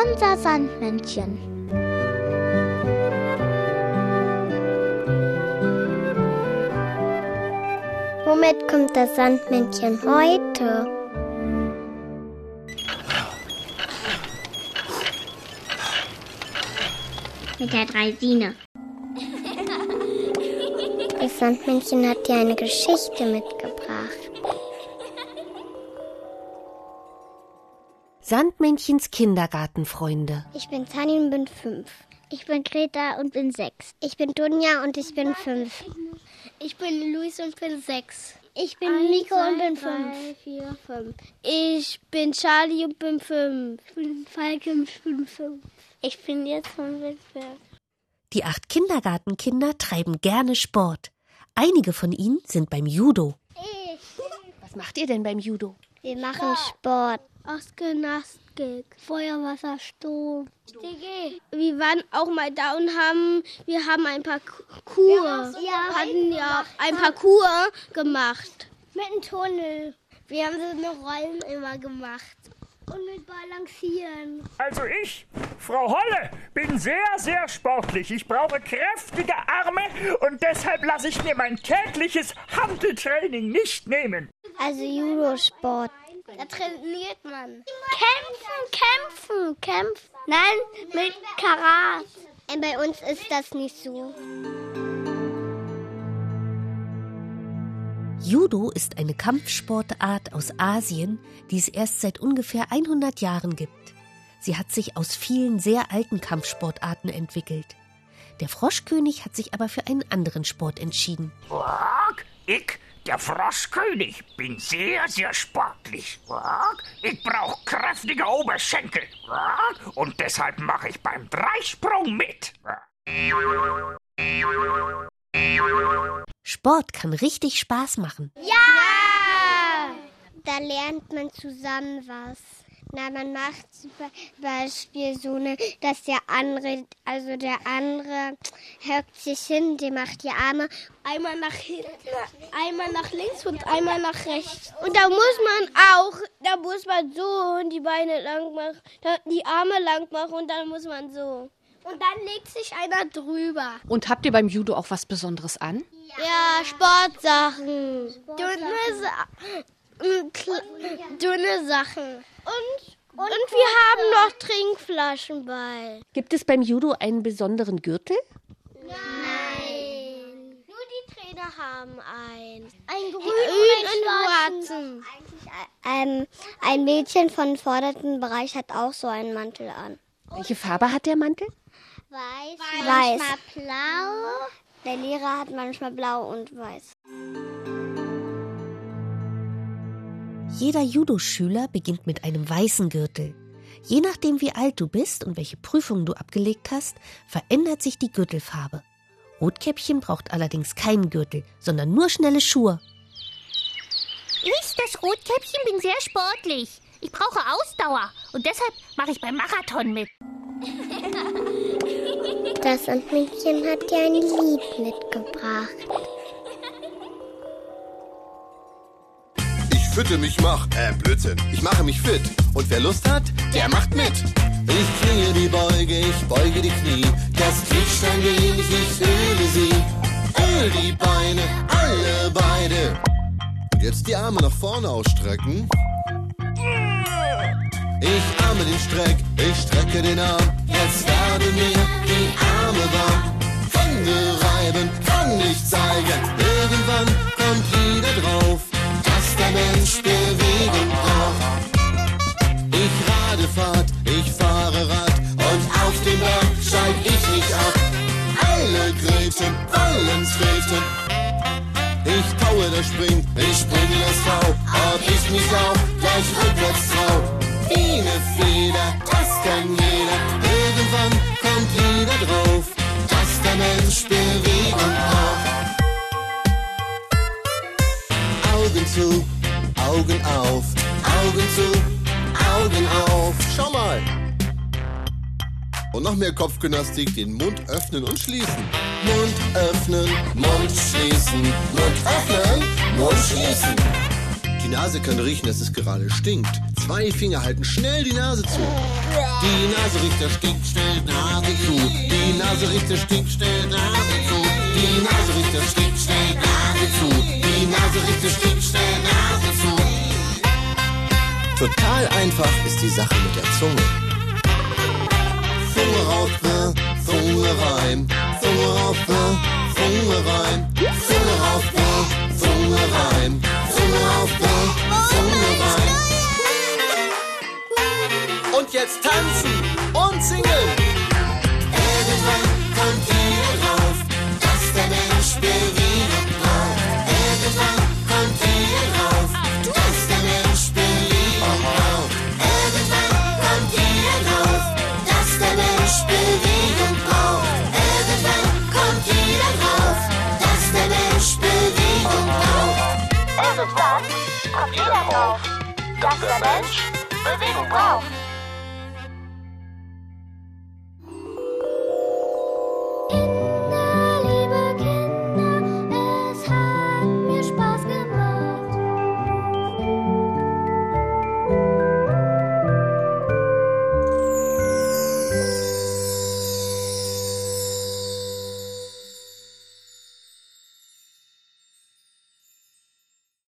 Unser Sandmännchen. Womit kommt das Sandmännchen heute? Mit der Dreisine. Das Sandmännchen hat dir eine Geschichte mitgebracht. Sandmännchens Kindergartenfreunde. Ich bin Tani und bin fünf. Ich bin Greta und bin sechs. Ich bin Dunja und ich bin fünf. Ich bin Luis und bin sechs. Ich bin Ein, Nico zwei, und bin drei, fünf. Vier, fünf. Ich bin Charlie und bin fünf. Ich bin Falke und bin fünf. Ich bin jetzt von fünf. Die acht Kindergartenkinder treiben gerne Sport. Einige von ihnen sind beim Judo. Ich. Was macht ihr denn beim Judo? Wir machen Sport. Aus Gymnastik, Feuerwasser, Sturm. Wir waren auch mal da und haben, wir haben ein Parcours, ja, hatten ja ein Parcours gemacht. Mit einem Tunnel. Wir haben so eine Rollen immer gemacht. Und mit Balancieren. Also ich, Frau Holle, bin sehr, sehr sportlich. Ich brauche kräftige Arme und deshalb lasse ich mir mein tägliches Handeltraining nicht nehmen. Also Judo-Sport. Da trainiert man. Kämpfen, kämpfen, kämpfen. Nein, mit Karat. Und bei uns ist das nicht so. Judo ist eine Kampfsportart aus Asien, die es erst seit ungefähr 100 Jahren gibt. Sie hat sich aus vielen sehr alten Kampfsportarten entwickelt. Der Froschkönig hat sich aber für einen anderen Sport entschieden. Ich, der Froschkönig, bin sehr, sehr sportlich. Ich brauche kräftige Oberschenkel. Und deshalb mache ich beim Dreisprung mit. Sport kann richtig Spaß machen. Ja! Da lernt man zusammen was. Na, man macht zum Beispiel so eine, dass der andere, also der andere hört sich hin, der macht die Arme einmal nach hinten, einmal nach links und einmal nach rechts. Und da muss man auch, da muss man so die Beine lang machen, die Arme lang machen und dann muss man so. Und dann legt sich einer drüber. Und habt ihr beim Judo auch was Besonderes an? Ja, Sportsachen. Dünne, Sa dünne Sachen. Und, und, und wir haben noch Trinkflaschen bei. Gibt es beim Judo einen besonderen Gürtel? Nein. Nur die Trainer haben einen. Ein grün und schwarzen. Ein, ein Mädchen von vorderten Bereich hat auch so einen Mantel an. Welche Farbe hat der Mantel? Weiß, Weiß. manchmal blau. Der Lehrer hat manchmal blau und weiß. Jeder Judo-Schüler beginnt mit einem weißen Gürtel. Je nachdem, wie alt du bist und welche Prüfungen du abgelegt hast, verändert sich die Gürtelfarbe. Rotkäppchen braucht allerdings keinen Gürtel, sondern nur schnelle Schuhe. Ich, das Rotkäppchen, bin sehr sportlich. Ich brauche Ausdauer und deshalb mache ich beim Marathon mit. Das Sandmännchen hat dir ein Lied mitgebracht. Fütte mich mach, äh, Blödsinn. Ich mache mich fit. Und wer Lust hat, der macht mit. Ich klinge die Beuge, ich beuge die Knie. Das quietscht ein wenig, ich öle sie. Öl die Beine, alle beide. Und jetzt die Arme nach vorne ausstrecken. Ich arme den Streck, ich strecke den Arm. Jetzt werden mir die Arme warm. Hände reiben, kann ich zeigen. Irgendwann kommt jeder drauf, Mensch Bewegung braucht. Ich rade Fahrt, ich fahre Rad und auf dem Berg steig ich nicht ab. Alle Gräten wollen treten. Ich taue das Spring, ich springe das V, ob ich mich auch gleich rückwärts trau. Wie eine Feder, das kann jeder. Irgendwann kommt jeder drauf, dass der Mensch Bewegung braucht. Augen zu, Und noch mehr Kopfgymnastik, den Mund öffnen und schließen. Mund öffnen, Mund schließen, Mund öffnen, Mund schließen. Die Nase kann riechen, dass es gerade stinkt. Zwei Finger halten schnell die Nase zu. Die Nase riecht der Stink, stellt Nase zu. Die Nase riecht der Stink, stellt Nase zu. Die Nase riecht der Stink, stellt Nase zu. Die Nase riecht der Stink, stellt Nase zu. Total einfach ist die Sache mit der Zunge. Zunge raus, äh, Zunge rein. Zunge raus, äh, Zunge rein. Zunge raus, äh, Zunge rein. Braucht. Irgendwann kommt jeder